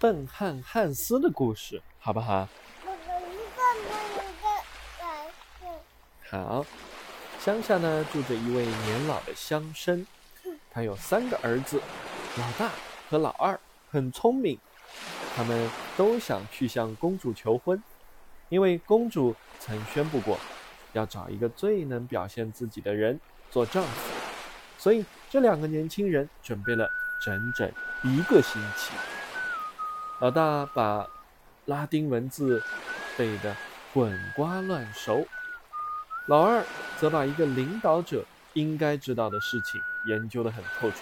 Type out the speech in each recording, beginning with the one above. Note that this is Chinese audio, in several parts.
笨汉汉斯的故事，好不好？好，乡下呢住着一位年老的乡绅，他有三个儿子，老大和老二很聪明，他们都想去向公主求婚，因为公主曾宣布过，要找一个最能表现自己的人做丈夫，所以这两个年轻人准备了整整一个星期。老大把拉丁文字背得滚瓜烂熟，老二则把一个领导者应该知道的事情研究得很透彻。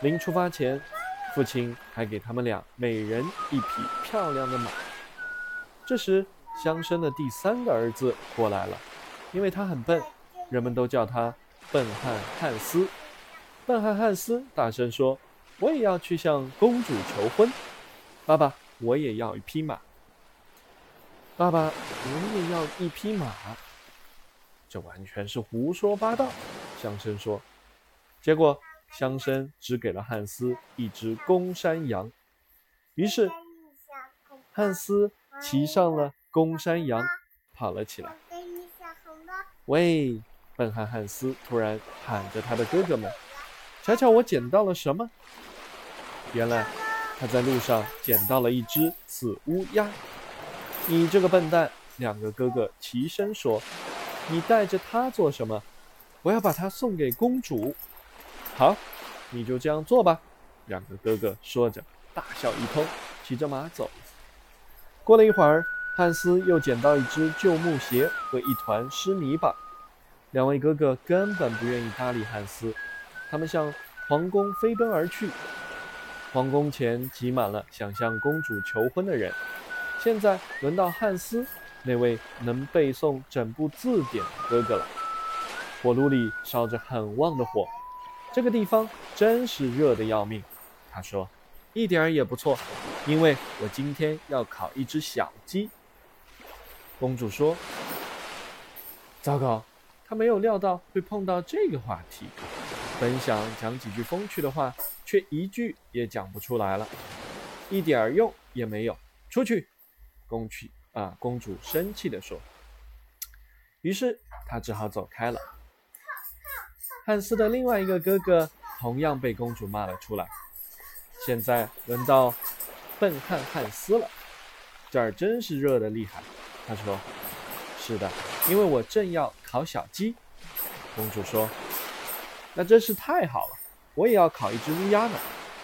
临出发前，父亲还给他们俩每人一匹漂亮的马。这时，乡绅的第三个儿子过来了，因为他很笨，人们都叫他笨汉汉斯。笨汉汉斯大声说：“我也要去向公主求婚。”爸爸，我也要一匹马。爸爸，我也要一匹马。这完全是胡说八道，乡绅说。结果，乡绅只给了汉斯一只公山羊。于是，汉斯骑上了公山羊，跑了起来。喂，笨汉汉斯突然喊着他的哥哥们：“瞧瞧，我捡到了什么！”原来。他在路上捡到了一只死乌鸦。你这个笨蛋！两个哥哥齐声说：“你带着它做什么？我要把它送给公主。”好，你就这样做吧。两个哥哥说着，大笑一通，骑着马走。过了一会儿，汉斯又捡到一只旧木鞋和一团湿泥巴。两位哥哥根本不愿意搭理汉斯，他们向皇宫飞奔而去。皇宫前挤满了想向公主求婚的人。现在轮到汉斯那位能背诵整部字典的哥哥了。火炉里烧着很旺的火，这个地方真是热得要命。他说：“一点儿也不错，因为我今天要烤一只小鸡。”公主说：“糟糕，她没有料到会碰到这个话题。”本想讲几句风趣的话，却一句也讲不出来了，一点儿用也没有。出去，公去啊！公主生气地说。于是她只好走开了。汉斯的另外一个哥哥同样被公主骂了出来。现在轮到笨汉汉斯了，这儿真是热得厉害。他说：“是的，因为我正要烤小鸡。”公主说。那真是太好了，我也要烤一只乌鸦呢，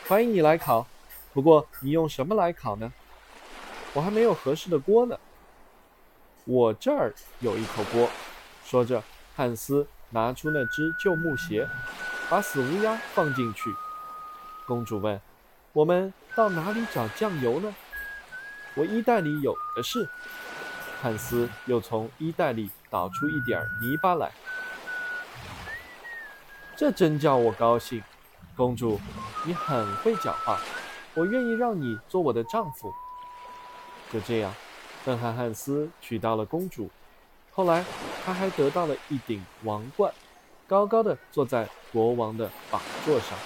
欢迎你来烤。不过你用什么来烤呢？我还没有合适的锅呢。我这儿有一口锅。说着，汉斯拿出那只旧木鞋，把死乌鸦放进去。公主问：“我们到哪里找酱油呢？”我衣袋里有的是。汉斯又从衣袋里倒出一点泥巴来。这真叫我高兴，公主，你很会讲话，我愿意让你做我的丈夫。就这样，笨汉汉斯娶到了公主，后来他还得到了一顶王冠，高高的坐在国王的宝座上。